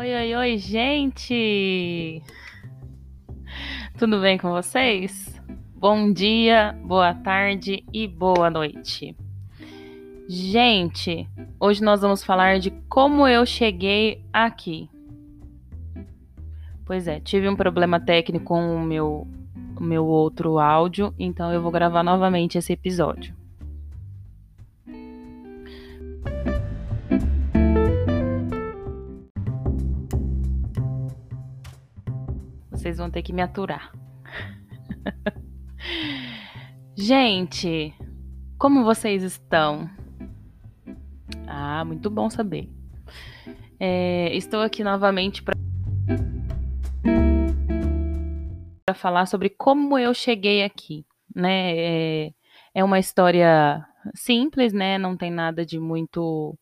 Oi, oi, oi, gente! Tudo bem com vocês? Bom dia, boa tarde e boa noite. Gente, hoje nós vamos falar de como eu cheguei aqui. Pois é, tive um problema técnico com o meu, meu outro áudio, então eu vou gravar novamente esse episódio. Vocês vão ter que me aturar. Gente, como vocês estão? Ah, muito bom saber. É, estou aqui novamente para falar sobre como eu cheguei aqui, né? É, é uma história simples, né? Não tem nada de muito,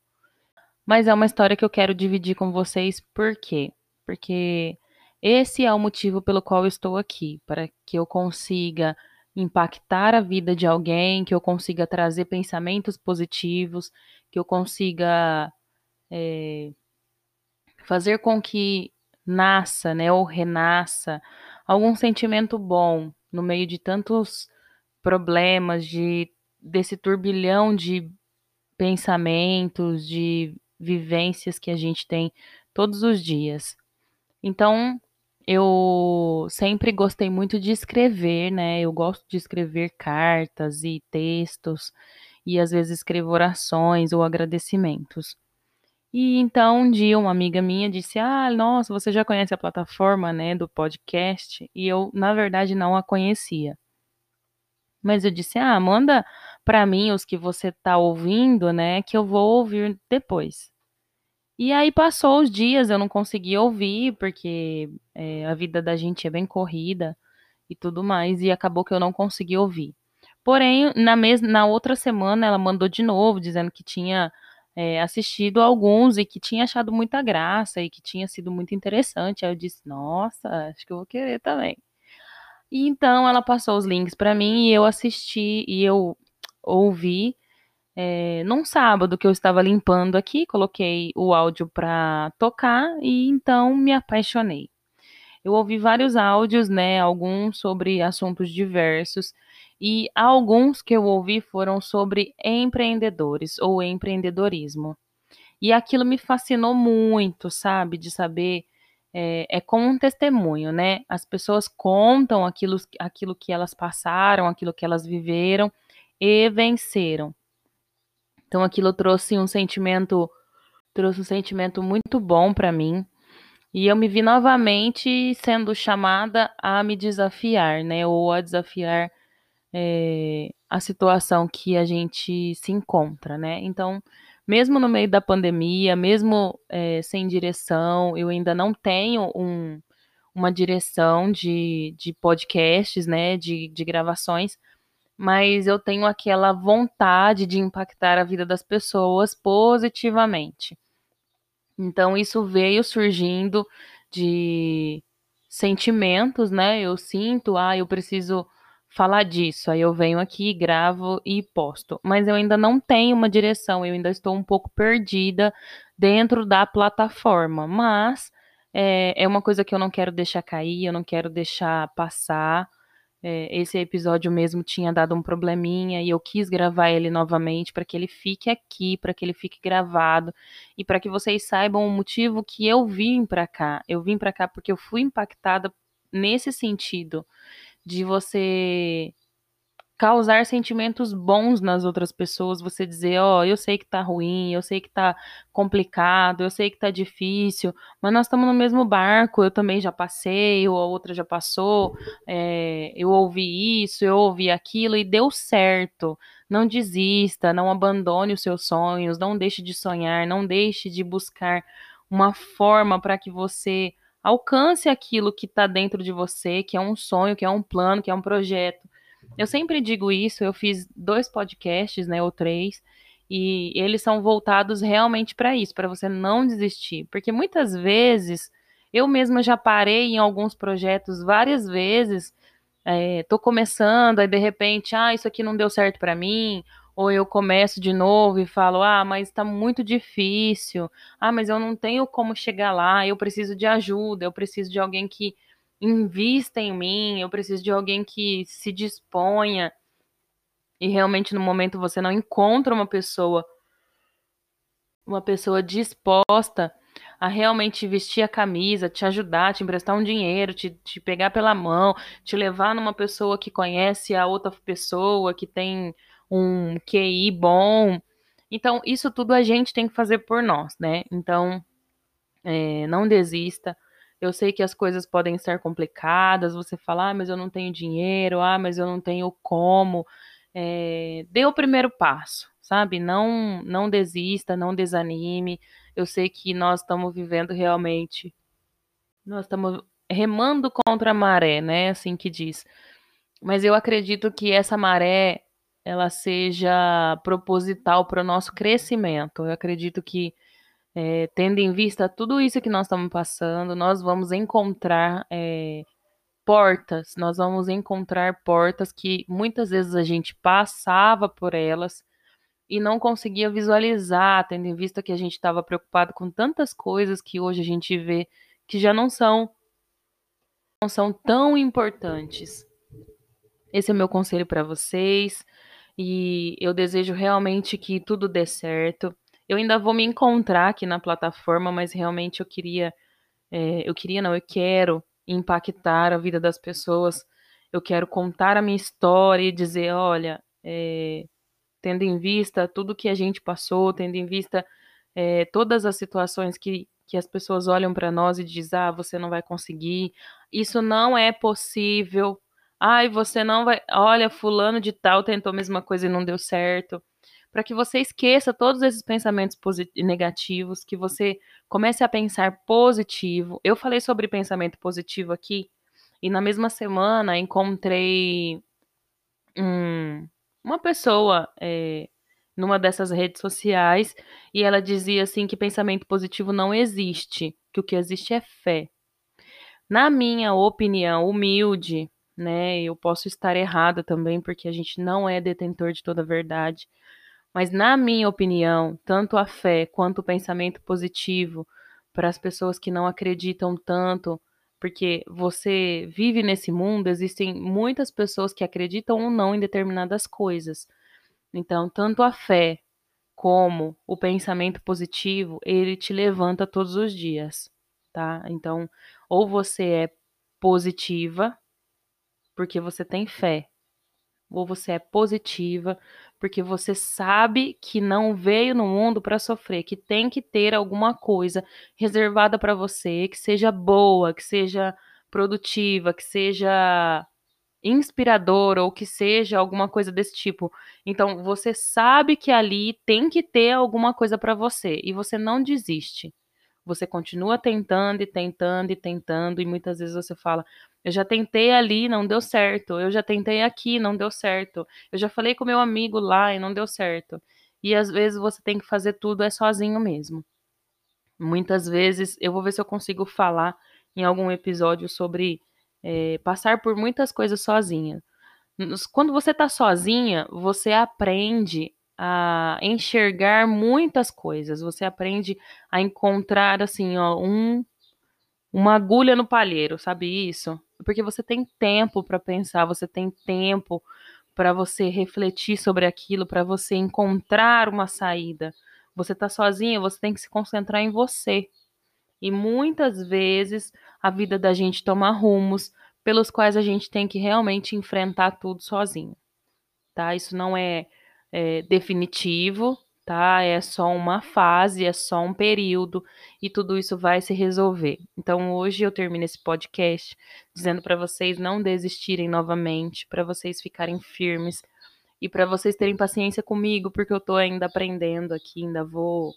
mas é uma história que eu quero dividir com vocês. Por quê? Porque esse é o motivo pelo qual estou aqui, para que eu consiga impactar a vida de alguém, que eu consiga trazer pensamentos positivos, que eu consiga é, fazer com que nasça, né, ou renasça algum sentimento bom no meio de tantos problemas, de desse turbilhão de pensamentos, de vivências que a gente tem todos os dias. Então, eu sempre gostei muito de escrever, né? Eu gosto de escrever cartas e textos, e às vezes escrevo orações ou agradecimentos. E então um dia uma amiga minha disse: Ah, nossa, você já conhece a plataforma, né, do podcast? E eu, na verdade, não a conhecia. Mas eu disse: Ah, manda para mim os que você tá ouvindo, né, que eu vou ouvir depois. E aí passou os dias, eu não consegui ouvir, porque é, a vida da gente é bem corrida e tudo mais, e acabou que eu não consegui ouvir. Porém, na, mes na outra semana ela mandou de novo, dizendo que tinha é, assistido alguns e que tinha achado muita graça e que tinha sido muito interessante. Aí eu disse, nossa, acho que eu vou querer também. E então ela passou os links para mim e eu assisti e eu ouvi é, num sábado que eu estava limpando aqui, coloquei o áudio para tocar e então me apaixonei. Eu ouvi vários áudios, né, alguns sobre assuntos diversos e alguns que eu ouvi foram sobre empreendedores ou empreendedorismo. E aquilo me fascinou muito, sabe, de saber é, é, como um testemunho, né? As pessoas contam aquilo, aquilo que elas passaram, aquilo que elas viveram e venceram. Então aquilo trouxe um sentimento, trouxe um sentimento muito bom para mim. E eu me vi novamente sendo chamada a me desafiar, né? Ou a desafiar é, a situação que a gente se encontra, né? Então, mesmo no meio da pandemia, mesmo é, sem direção, eu ainda não tenho um, uma direção de, de podcasts, né? De, de gravações, mas eu tenho aquela vontade de impactar a vida das pessoas positivamente. Então isso veio surgindo de sentimentos, né? Eu sinto, ah, eu preciso falar disso. Aí eu venho aqui, gravo e posto. Mas eu ainda não tenho uma direção, eu ainda estou um pouco perdida dentro da plataforma. Mas é, é uma coisa que eu não quero deixar cair, eu não quero deixar passar. É, esse episódio mesmo tinha dado um probleminha e eu quis gravar ele novamente para que ele fique aqui, para que ele fique gravado e para que vocês saibam o motivo que eu vim para cá. Eu vim para cá porque eu fui impactada nesse sentido de você causar sentimentos bons nas outras pessoas, você dizer, ó, oh, eu sei que tá ruim, eu sei que tá complicado, eu sei que tá difícil, mas nós estamos no mesmo barco, eu também já passei, ou a outra já passou, é, eu ouvi isso, eu ouvi aquilo e deu certo. Não desista, não abandone os seus sonhos, não deixe de sonhar, não deixe de buscar uma forma para que você alcance aquilo que está dentro de você, que é um sonho, que é um plano, que é um projeto. Eu sempre digo isso, eu fiz dois podcasts, né, ou três, e eles são voltados realmente para isso, para você não desistir, porque muitas vezes eu mesma já parei em alguns projetos várias vezes, é, tô começando, aí de repente, ah, isso aqui não deu certo para mim, ou eu começo de novo e falo: "Ah, mas está muito difícil. Ah, mas eu não tenho como chegar lá, eu preciso de ajuda, eu preciso de alguém que invista em mim, eu preciso de alguém que se disponha". E realmente no momento você não encontra uma pessoa uma pessoa disposta a realmente vestir a camisa, te ajudar, te emprestar um dinheiro, te, te pegar pela mão, te levar numa pessoa que conhece a outra pessoa, que tem um QI bom. Então, isso tudo a gente tem que fazer por nós, né? Então, é, não desista. Eu sei que as coisas podem estar complicadas. Você fala, ah, mas eu não tenho dinheiro, ah, mas eu não tenho como. É, dê o primeiro passo, sabe? Não, não desista, não desanime. Eu sei que nós estamos vivendo realmente, nós estamos remando contra a maré, né? Assim que diz. Mas eu acredito que essa maré ela seja proposital para o nosso crescimento. Eu acredito que, é, tendo em vista tudo isso que nós estamos passando, nós vamos encontrar é, portas, nós vamos encontrar portas que muitas vezes a gente passava por elas e não conseguia visualizar, tendo em vista que a gente estava preocupado com tantas coisas que hoje a gente vê que já não são não são tão importantes. Esse é o meu conselho para vocês e eu desejo realmente que tudo dê certo. Eu ainda vou me encontrar aqui na plataforma, mas realmente eu queria, é, eu queria não, eu quero impactar a vida das pessoas. Eu quero contar a minha história e dizer, olha, é, tendo em vista tudo que a gente passou, tendo em vista é, todas as situações que, que as pessoas olham para nós e dizem, ah, você não vai conseguir, isso não é possível, Ai, você não vai. Olha, fulano de tal tentou a mesma coisa e não deu certo. Para que você esqueça todos esses pensamentos negativos, que você comece a pensar positivo. Eu falei sobre pensamento positivo aqui, e na mesma semana encontrei um, uma pessoa é, numa dessas redes sociais e ela dizia assim que pensamento positivo não existe, que o que existe é fé. Na minha opinião humilde, né? Eu posso estar errada também, porque a gente não é detentor de toda a verdade. Mas, na minha opinião, tanto a fé quanto o pensamento positivo para as pessoas que não acreditam tanto, porque você vive nesse mundo, existem muitas pessoas que acreditam ou não em determinadas coisas. Então, tanto a fé como o pensamento positivo, ele te levanta todos os dias, tá? Então, ou você é positiva, porque você tem fé, ou você é positiva, porque você sabe que não veio no mundo para sofrer, que tem que ter alguma coisa reservada para você, que seja boa, que seja produtiva, que seja inspiradora ou que seja alguma coisa desse tipo. Então, você sabe que ali tem que ter alguma coisa para você e você não desiste. Você continua tentando e tentando e tentando, e muitas vezes você fala: eu já tentei ali, não deu certo. Eu já tentei aqui, não deu certo. Eu já falei com meu amigo lá e não deu certo. E às vezes você tem que fazer tudo é sozinho mesmo. Muitas vezes eu vou ver se eu consigo falar em algum episódio sobre é, passar por muitas coisas sozinha. Quando você tá sozinha, você aprende a enxergar muitas coisas. Você aprende a encontrar assim, ó, um uma agulha no palheiro, sabe isso? Porque você tem tempo para pensar, você tem tempo para você refletir sobre aquilo, para você encontrar uma saída. Você está sozinha, você tem que se concentrar em você. E muitas vezes a vida da gente toma rumos pelos quais a gente tem que realmente enfrentar tudo sozinho. Tá? Isso não é, é definitivo, tá? É só uma fase, é só um período e tudo isso vai se resolver. Então hoje eu termino esse podcast dizendo para vocês não desistirem novamente, para vocês ficarem firmes e para vocês terem paciência comigo, porque eu tô ainda aprendendo aqui, ainda vou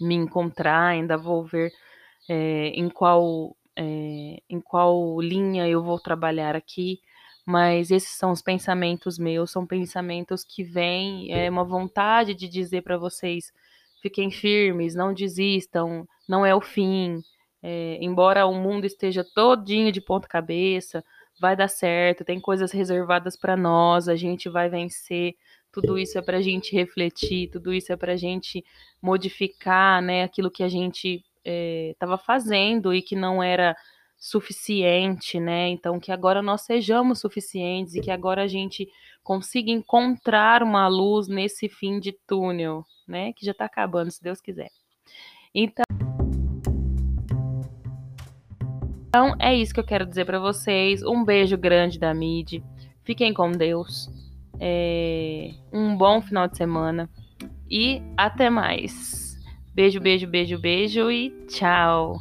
me encontrar, ainda vou ver é, em qual é, em qual linha eu vou trabalhar aqui mas esses são os pensamentos meus, são pensamentos que vêm, é uma vontade de dizer para vocês: fiquem firmes, não desistam, não é o fim. É, embora o mundo esteja todinho de ponta cabeça, vai dar certo, tem coisas reservadas para nós, a gente vai vencer, tudo isso é para a gente refletir, tudo isso é para a gente modificar, né, aquilo que a gente estava é, fazendo e que não era suficiente, né? Então que agora nós sejamos suficientes e que agora a gente consiga encontrar uma luz nesse fim de túnel, né? Que já está acabando, se Deus quiser. Então Então é isso que eu quero dizer para vocês. Um beijo grande da Mid. Fiquem com Deus. É... Um bom final de semana. E até mais. Beijo, beijo, beijo, beijo e tchau.